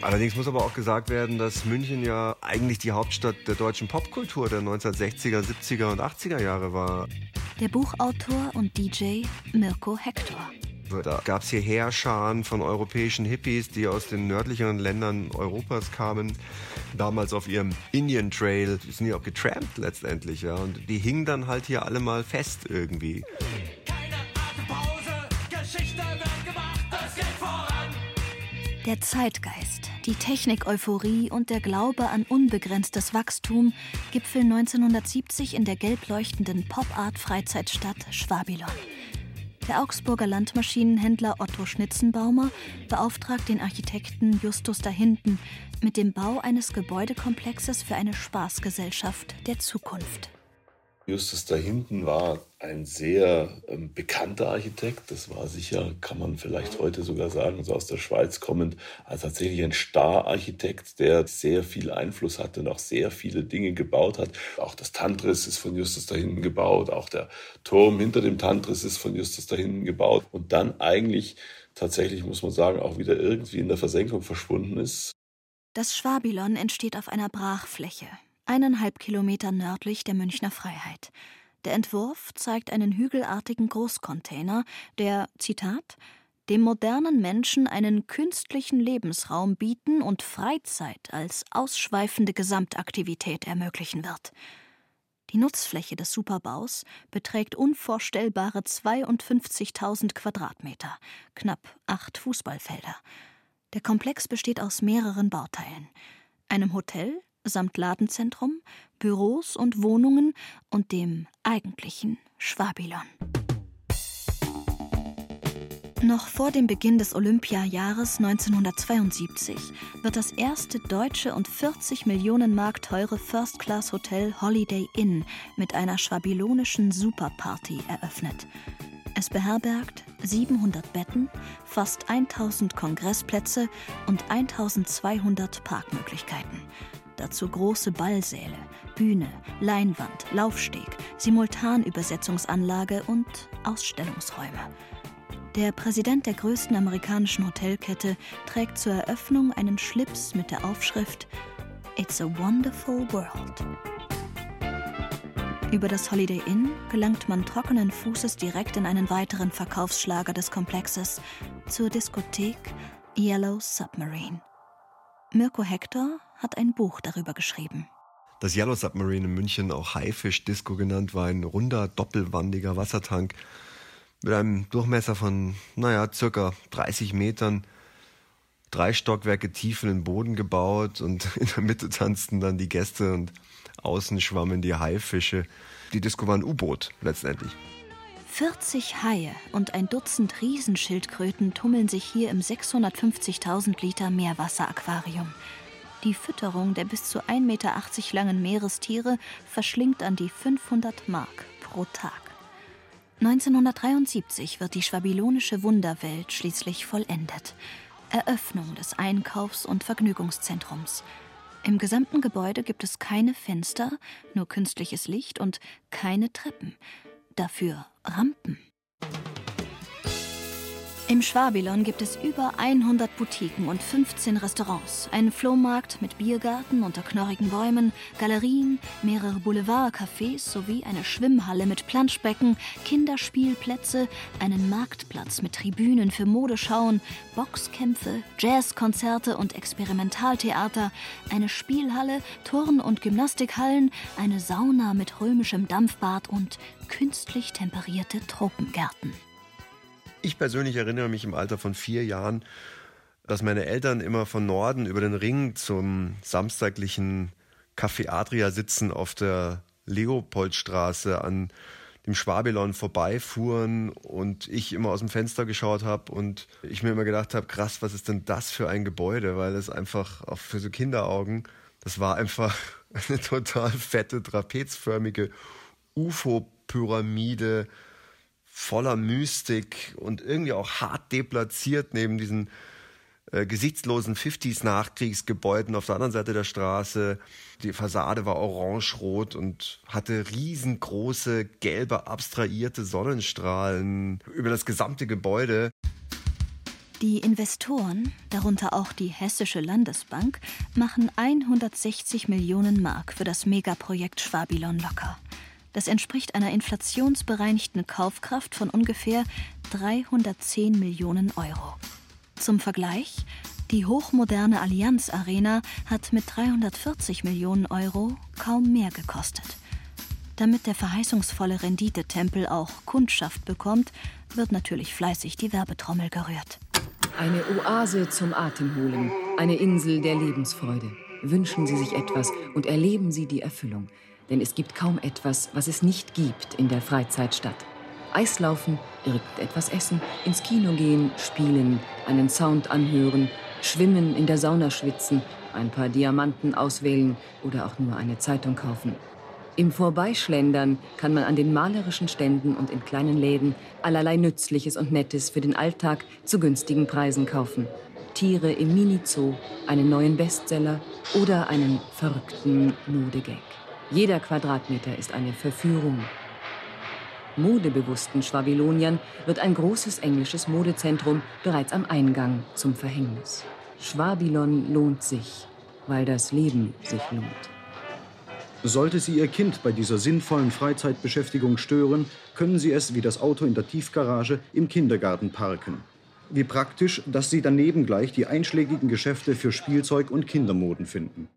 Allerdings muss aber auch gesagt werden, dass München ja eigentlich die Hauptstadt der deutschen Popkultur der 1960er, 70er und 80er Jahre war. Der Buchautor und DJ Mirko Hector. Da gab es hier Heerscharen von europäischen Hippies, die aus den nördlicheren Ländern Europas kamen. Damals auf ihrem Indian Trail, die sind ja auch getrampt letztendlich, ja. Und die hingen dann halt hier alle mal fest irgendwie. Der Zeitgeist, die Technik-Euphorie und der Glaube an unbegrenztes Wachstum gipfeln 1970 in der gelb leuchtenden Pop-Art-Freizeitstadt Schwabilon. Der Augsburger Landmaschinenhändler Otto Schnitzenbaumer beauftragt den Architekten Justus Dahinten mit dem Bau eines Gebäudekomplexes für eine Spaßgesellschaft der Zukunft. Justus da hinten war ein sehr ähm, bekannter Architekt. Das war sicher, kann man vielleicht heute sogar sagen, so aus der Schweiz kommend, als tatsächlich ein Star-Architekt, der sehr viel Einfluss hatte und auch sehr viele Dinge gebaut hat. Auch das Tantris ist von Justus da hinten gebaut, auch der Turm hinter dem Tantris ist von Justus da hinten gebaut und dann eigentlich tatsächlich, muss man sagen, auch wieder irgendwie in der Versenkung verschwunden ist. Das Schwabilon entsteht auf einer Brachfläche, eineinhalb Kilometer nördlich der Münchner Freiheit. Der Entwurf zeigt einen hügelartigen Großcontainer, der, Zitat, dem modernen Menschen einen künstlichen Lebensraum bieten und Freizeit als ausschweifende Gesamtaktivität ermöglichen wird. Die Nutzfläche des Superbaus beträgt unvorstellbare 52.000 Quadratmeter, knapp acht Fußballfelder. Der Komplex besteht aus mehreren Bauteilen: einem Hotel, samt Ladenzentrum, Büros und Wohnungen und dem eigentlichen Schwabilon. Noch vor dem Beginn des Olympiajahres 1972 wird das erste deutsche und 40 Millionen Mark teure First-Class-Hotel Holiday Inn mit einer schwabilonischen Superparty eröffnet. Es beherbergt 700 Betten, fast 1000 Kongressplätze und 1200 Parkmöglichkeiten. Dazu große Ballsäle, Bühne, Leinwand, Laufsteg, Simultanübersetzungsanlage und Ausstellungsräume. Der Präsident der größten amerikanischen Hotelkette trägt zur Eröffnung einen Schlips mit der Aufschrift It's a Wonderful World. Über das Holiday Inn gelangt man trockenen Fußes direkt in einen weiteren Verkaufsschlager des Komplexes, zur Diskothek Yellow Submarine. Mirko Hector hat ein Buch darüber geschrieben. Das Yellow Submarine in München, auch Haifisch Disco genannt, war ein runder, doppelwandiger Wassertank mit einem Durchmesser von, naja, circa 30 Metern, drei Stockwerke tief in den Boden gebaut und in der Mitte tanzten dann die Gäste und außen schwammen die Haifische. Die Disco war ein U-Boot letztendlich. 40 Haie und ein Dutzend Riesenschildkröten tummeln sich hier im 650.000 Liter Meerwasseraquarium. Die Fütterung der bis zu 1,80 Meter langen Meerestiere verschlingt an die 500 Mark pro Tag. 1973 wird die schwabilonische Wunderwelt schließlich vollendet. Eröffnung des Einkaufs- und Vergnügungszentrums. Im gesamten Gebäude gibt es keine Fenster, nur künstliches Licht und keine Treppen. Dafür Rampen. Im Schwabilon gibt es über 100 Boutiquen und 15 Restaurants, einen Flohmarkt mit Biergarten unter knorrigen Bäumen, Galerien, mehrere Boulevardcafés sowie eine Schwimmhalle mit Planschbecken, Kinderspielplätze, einen Marktplatz mit Tribünen für Modeschauen, Boxkämpfe, Jazzkonzerte und Experimentaltheater, eine Spielhalle, Turn- und Gymnastikhallen, eine Sauna mit römischem Dampfbad und künstlich temperierte Tropengärten. Ich persönlich erinnere mich im Alter von vier Jahren, dass meine Eltern immer von Norden über den Ring zum samstaglichen Café Adria sitzen auf der Leopoldstraße an dem Schwabelon vorbeifuhren und ich immer aus dem Fenster geschaut habe und ich mir immer gedacht habe, krass, was ist denn das für ein Gebäude, weil es einfach auch für so Kinderaugen, das war einfach eine total fette, trapezförmige UFO-Pyramide voller Mystik und irgendwie auch hart deplatziert neben diesen äh, gesichtslosen 50s-Nachkriegsgebäuden auf der anderen Seite der Straße. Die Fassade war orange-rot und hatte riesengroße, gelbe, abstrahierte Sonnenstrahlen über das gesamte Gebäude. Die Investoren, darunter auch die Hessische Landesbank, machen 160 Millionen Mark für das Megaprojekt Schwabilon locker. Das entspricht einer inflationsbereinigten Kaufkraft von ungefähr 310 Millionen Euro. Zum Vergleich, die hochmoderne Allianz Arena hat mit 340 Millionen Euro kaum mehr gekostet. Damit der verheißungsvolle Renditetempel auch Kundschaft bekommt, wird natürlich fleißig die Werbetrommel gerührt. Eine Oase zum Atemholen, eine Insel der Lebensfreude. Wünschen Sie sich etwas und erleben Sie die Erfüllung denn es gibt kaum etwas, was es nicht gibt in der Freizeitstadt. Eislaufen, irgendetwas essen, ins Kino gehen, spielen, einen Sound anhören, schwimmen, in der Sauna schwitzen, ein paar Diamanten auswählen oder auch nur eine Zeitung kaufen. Im Vorbeischlendern kann man an den malerischen Ständen und in kleinen Läden allerlei Nützliches und Nettes für den Alltag zu günstigen Preisen kaufen. Tiere im Mini-Zoo, einen neuen Bestseller oder einen verrückten Modegag. Jeder Quadratmeter ist eine Verführung. Modebewussten Schwabiloniern wird ein großes englisches Modezentrum bereits am Eingang zum Verhängnis. Schwabilon lohnt sich, weil das Leben sich lohnt. Sollte Sie Ihr Kind bei dieser sinnvollen Freizeitbeschäftigung stören, können Sie es wie das Auto in der Tiefgarage im Kindergarten parken. Wie praktisch, dass Sie daneben gleich die einschlägigen Geschäfte für Spielzeug und Kindermoden finden.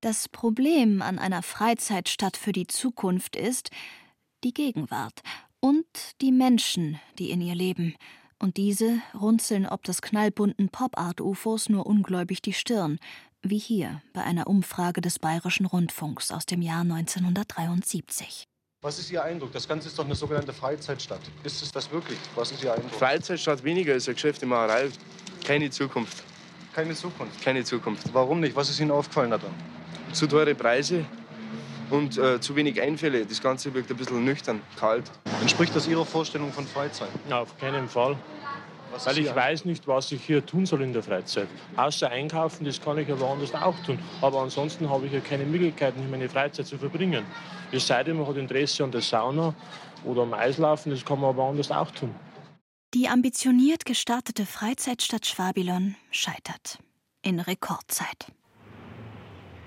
Das Problem an einer Freizeitstadt für die Zukunft ist die Gegenwart und die Menschen, die in ihr leben. Und diese runzeln ob des knallbunten Pop-Art-UFOs nur ungläubig die Stirn, wie hier bei einer Umfrage des Bayerischen Rundfunks aus dem Jahr 1973. Was ist Ihr Eindruck? Das Ganze ist doch eine sogenannte Freizeitstadt. Ist es das wirklich? Was ist Ihr Eindruck? Freizeitstadt weniger ist eine Geschäftemacherei. Keine Zukunft. Keine Zukunft? Keine Zukunft. Warum nicht? Was ist Ihnen aufgefallen daran? Zu teure Preise und äh, zu wenig Einfälle. Das Ganze wirkt ein bisschen nüchtern, kalt. Entspricht das Ihrer Vorstellung von Freizeit? Na, auf keinen Fall. Weil ich weiß nicht, was ich hier tun soll in der Freizeit. Außer einkaufen, das kann ich ja woanders auch tun. Aber ansonsten habe ich ja keine Möglichkeiten, meine Freizeit zu verbringen. Es sei denn, man hat Interesse an der Sauna oder am Eislaufen, das kann man aber woanders auch tun. Die ambitioniert gestartete Freizeitstadt Schwabilon scheitert. In Rekordzeit.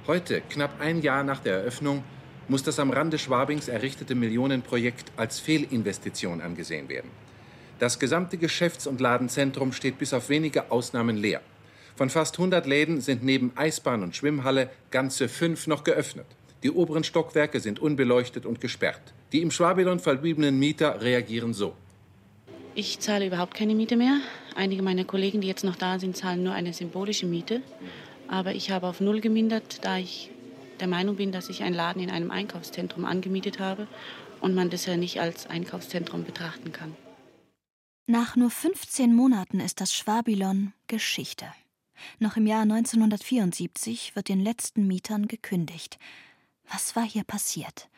Heute, knapp ein Jahr nach der Eröffnung, muss das am Rande Schwabings errichtete Millionenprojekt als Fehlinvestition angesehen werden. Das gesamte Geschäfts- und Ladenzentrum steht bis auf wenige Ausnahmen leer. Von fast 100 Läden sind neben Eisbahn und Schwimmhalle ganze fünf noch geöffnet. Die oberen Stockwerke sind unbeleuchtet und gesperrt. Die im Schwabelon verbliebenen Mieter reagieren so. Ich zahle überhaupt keine Miete mehr. Einige meiner Kollegen, die jetzt noch da sind, zahlen nur eine symbolische Miete. Aber ich habe auf null gemindert, da ich der Meinung bin, dass ich einen Laden in einem Einkaufszentrum angemietet habe und man das ja nicht als Einkaufszentrum betrachten kann. Nach nur 15 Monaten ist das Schwabilon Geschichte. Noch im Jahr 1974 wird den letzten Mietern gekündigt. Was war hier passiert?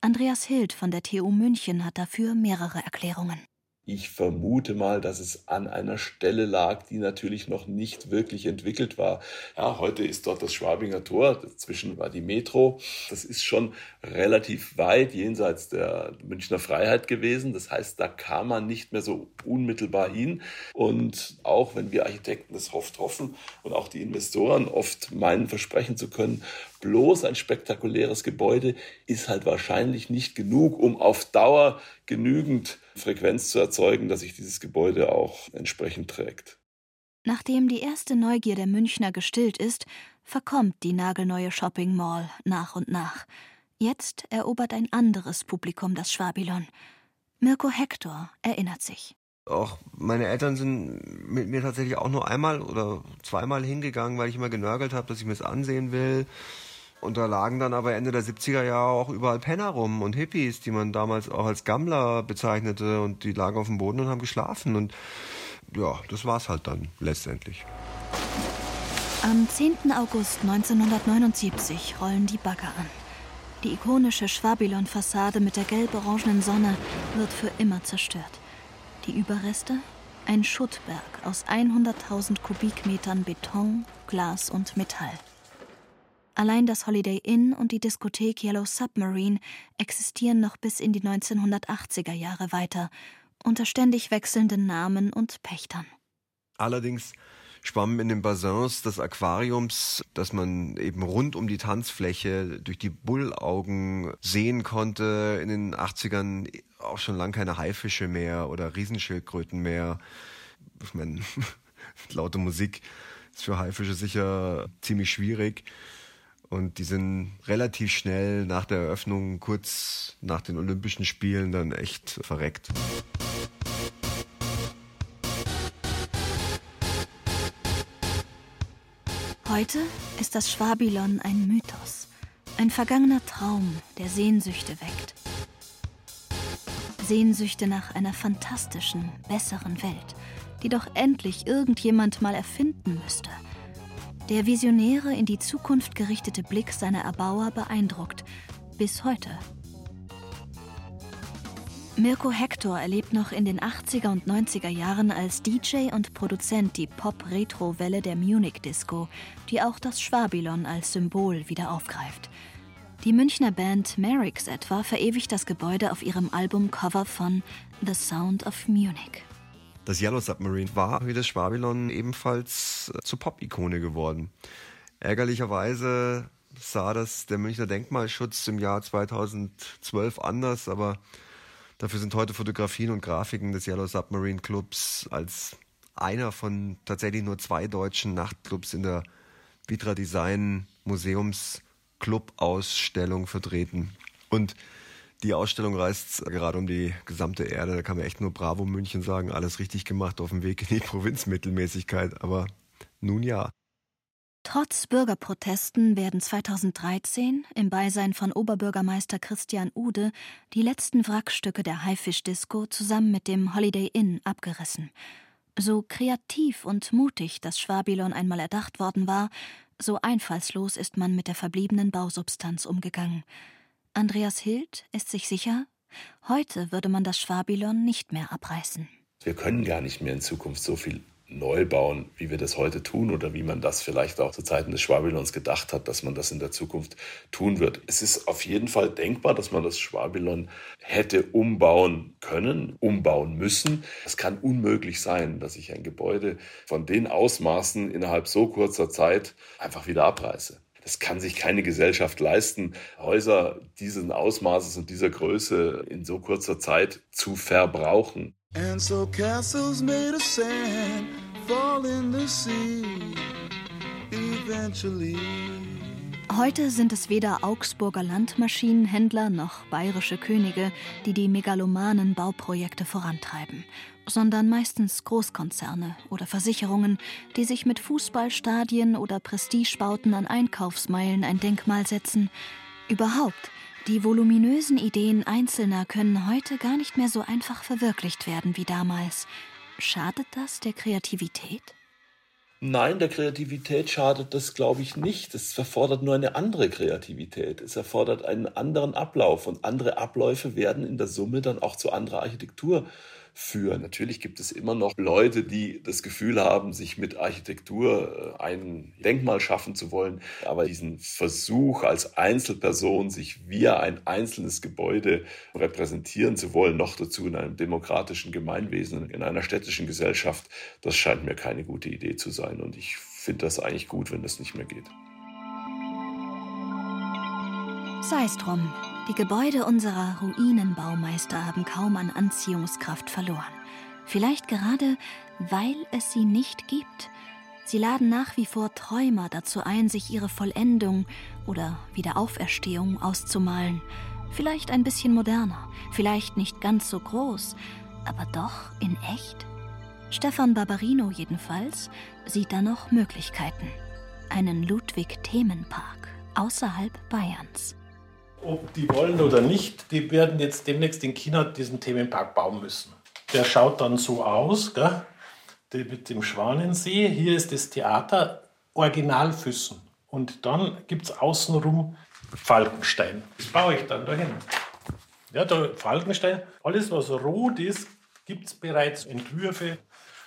Andreas Hild von der TU München hat dafür mehrere Erklärungen. Ich vermute mal, dass es an einer Stelle lag, die natürlich noch nicht wirklich entwickelt war. Ja, heute ist dort das Schwabinger Tor, dazwischen war die Metro. Das ist schon relativ weit jenseits der Münchner Freiheit gewesen. Das heißt, da kam man nicht mehr so unmittelbar hin. Und auch wenn wir Architekten das oft hoffen und auch die Investoren oft meinen, versprechen zu können, bloß ein spektakuläres Gebäude ist halt wahrscheinlich nicht genug, um auf Dauer genügend Frequenz zu erzeugen, dass sich dieses Gebäude auch entsprechend trägt. Nachdem die erste Neugier der Münchner gestillt ist, verkommt die nagelneue Shopping Mall nach und nach. Jetzt erobert ein anderes Publikum das Schwabilon. Mirko Hector erinnert sich. Auch meine Eltern sind mit mir tatsächlich auch nur einmal oder zweimal hingegangen, weil ich immer genörgelt habe, dass ich mir es ansehen will. Und da lagen dann aber Ende der 70er Jahre auch überall Penner rum und Hippies, die man damals auch als Gammler bezeichnete und die lagen auf dem Boden und haben geschlafen. Und ja, das war's halt dann letztendlich. Am 10. August 1979 rollen die Bagger an. Die ikonische Schwabilon-Fassade mit der gelb-orangenen Sonne wird für immer zerstört. Die Überreste? Ein Schuttberg aus 100.000 Kubikmetern Beton, Glas und Metall. Allein das Holiday Inn und die Diskothek Yellow Submarine existieren noch bis in die 1980er Jahre weiter, unter ständig wechselnden Namen und Pächtern. Allerdings schwamm in den Bassins des Aquariums, das man eben rund um die Tanzfläche durch die Bullaugen sehen konnte, in den 80ern auch schon lang keine Haifische mehr oder Riesenschildkröten mehr. Ich meine, laute Musik ist für Haifische sicher ziemlich schwierig. Und die sind relativ schnell nach der Eröffnung, kurz nach den Olympischen Spielen, dann echt verreckt. Heute ist das Schwabilon ein Mythos, ein vergangener Traum, der Sehnsüchte weckt. Sehnsüchte nach einer fantastischen, besseren Welt, die doch endlich irgendjemand mal erfinden müsste – der visionäre, in die Zukunft gerichtete Blick seiner Erbauer beeindruckt. Bis heute. Mirko Hector erlebt noch in den 80er und 90er Jahren als DJ und Produzent die Pop-Retro-Welle der Munich Disco, die auch das Schwabilon als Symbol wieder aufgreift. Die Münchner Band Merricks etwa verewigt das Gebäude auf ihrem Albumcover von The Sound of Munich. Das Yellow Submarine war wie das Schwabilon ebenfalls äh, zur Pop-Ikone geworden. Ärgerlicherweise sah das der Münchner Denkmalschutz im Jahr 2012 anders, aber dafür sind heute Fotografien und Grafiken des Yellow Submarine Clubs als einer von tatsächlich nur zwei deutschen Nachtclubs in der Vitra Design Museums Club Ausstellung vertreten. Und die Ausstellung reist gerade um die gesamte Erde. Da kann man echt nur Bravo München sagen. Alles richtig gemacht auf dem Weg in die Provinzmittelmäßigkeit. Aber nun ja. Trotz Bürgerprotesten werden 2013 im Beisein von Oberbürgermeister Christian Ude die letzten Wrackstücke der Haifisch-Disco zusammen mit dem Holiday Inn abgerissen. So kreativ und mutig das Schwabilon einmal erdacht worden war, so einfallslos ist man mit der verbliebenen Bausubstanz umgegangen. Andreas Hild ist sich sicher, heute würde man das Schwabilon nicht mehr abreißen. Wir können gar nicht mehr in Zukunft so viel neu bauen, wie wir das heute tun oder wie man das vielleicht auch zu Zeiten des Schwabilons gedacht hat, dass man das in der Zukunft tun wird. Es ist auf jeden Fall denkbar, dass man das Schwabilon hätte umbauen können, umbauen müssen. Es kann unmöglich sein, dass ich ein Gebäude von den Ausmaßen innerhalb so kurzer Zeit einfach wieder abreiße. Das kann sich keine Gesellschaft leisten, Häuser diesen Ausmaßes und dieser Größe in so kurzer Zeit zu verbrauchen. And so castles made of sand fall in the sea eventually. Heute sind es weder Augsburger Landmaschinenhändler noch bayerische Könige, die die megalomanen Bauprojekte vorantreiben sondern meistens Großkonzerne oder Versicherungen, die sich mit Fußballstadien oder Prestigebauten an Einkaufsmeilen ein Denkmal setzen. Überhaupt Die voluminösen Ideen Einzelner können heute gar nicht mehr so einfach verwirklicht werden wie damals. Schadet das der Kreativität? Nein, der Kreativität schadet das, glaube ich, nicht. Es erfordert nur eine andere Kreativität. Es erfordert einen anderen Ablauf und andere Abläufe werden in der Summe dann auch zu anderer Architektur führen. Natürlich gibt es immer noch Leute, die das Gefühl haben, sich mit Architektur äh, ein Denkmal schaffen zu wollen. Aber diesen Versuch als Einzelperson, sich via ein einzelnes Gebäude repräsentieren zu wollen, noch dazu in einem demokratischen Gemeinwesen, in einer städtischen Gesellschaft, das scheint mir keine gute Idee zu sein. Und ich finde das eigentlich gut, wenn das nicht mehr geht. Sei es drum. Die Gebäude unserer Ruinenbaumeister haben kaum an Anziehungskraft verloren. Vielleicht gerade, weil es sie nicht gibt. Sie laden nach wie vor Träumer dazu ein, sich ihre Vollendung oder Wiederauferstehung auszumalen. Vielleicht ein bisschen moderner, vielleicht nicht ganz so groß, aber doch in echt. Stefan Barbarino jedenfalls sieht da noch Möglichkeiten. Einen Ludwig-Themenpark außerhalb Bayerns ob die wollen oder nicht, die werden jetzt demnächst in China diesen Themenpark bauen müssen. Der schaut dann so aus, gell? Die mit dem Schwanensee. Hier ist das Theater Originalfüssen. Und dann gibt es außenrum Falkenstein. Das baue ich dann dahin. Ja, der Falkenstein, alles was rot ist, gibt es bereits Entwürfe.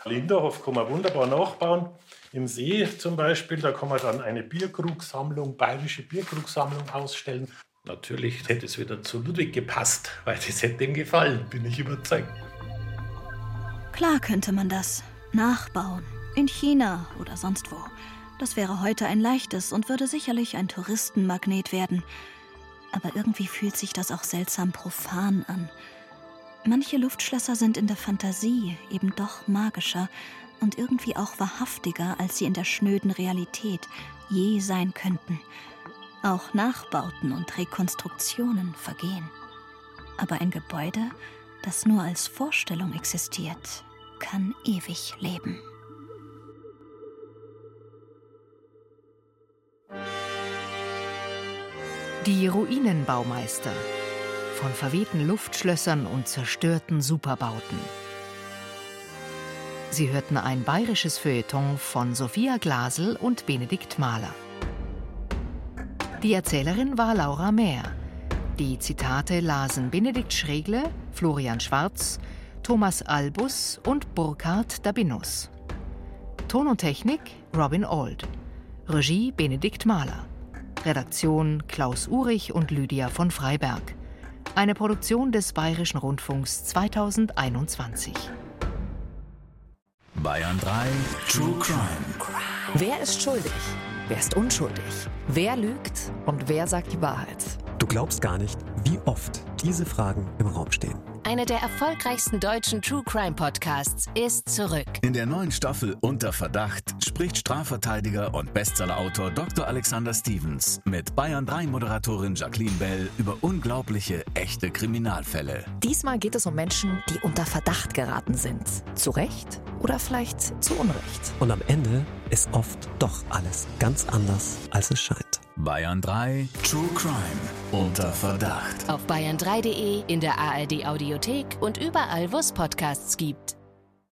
Linderhof kann man wunderbar nachbauen. Im See zum Beispiel, da kann man dann eine Bierkrugsammlung, bayerische Bierkrugsammlung ausstellen. Natürlich hätte es wieder zu Ludwig gepasst, weil das hätte ihm gefallen, bin ich überzeugt. Klar könnte man das nachbauen, in China oder sonst wo. Das wäre heute ein leichtes und würde sicherlich ein Touristenmagnet werden. Aber irgendwie fühlt sich das auch seltsam profan an. Manche Luftschlösser sind in der Fantasie eben doch magischer und irgendwie auch wahrhaftiger, als sie in der schnöden Realität je sein könnten. Auch Nachbauten und Rekonstruktionen vergehen. Aber ein Gebäude, das nur als Vorstellung existiert, kann ewig leben. Die Ruinenbaumeister von verwehten Luftschlössern und zerstörten Superbauten. Sie hörten ein bayerisches Feuilleton von Sophia Glasel und Benedikt Mahler. Die Erzählerin war Laura Mehr. Die Zitate lasen Benedikt Schregle, Florian Schwarz, Thomas Albus und Burkhard Dabinus. Ton und Technik Robin Old. Regie Benedikt Mahler. Redaktion Klaus Urich und Lydia von Freiberg. Eine Produktion des Bayerischen Rundfunks 2021. Bayern 3 True Crime. Wer ist schuldig? Wer ist unschuldig? Wer lügt und wer sagt die Wahrheit? Du glaubst gar nicht, wie oft diese Fragen im Raum stehen. Eine der erfolgreichsten deutschen True Crime Podcasts ist zurück. In der neuen Staffel Unter Verdacht spricht Strafverteidiger und Bestsellerautor Dr. Alexander Stevens mit Bayern 3 Moderatorin Jacqueline Bell über unglaubliche, echte Kriminalfälle. Diesmal geht es um Menschen, die unter Verdacht geraten sind. Zu Recht oder vielleicht zu Unrecht. Und am Ende ist oft doch alles ganz anders, als es scheint. Bayern 3 True Crime unter Verdacht. Auf bayern3.de, in der ARD Audiothek und überall, wo es Podcasts gibt.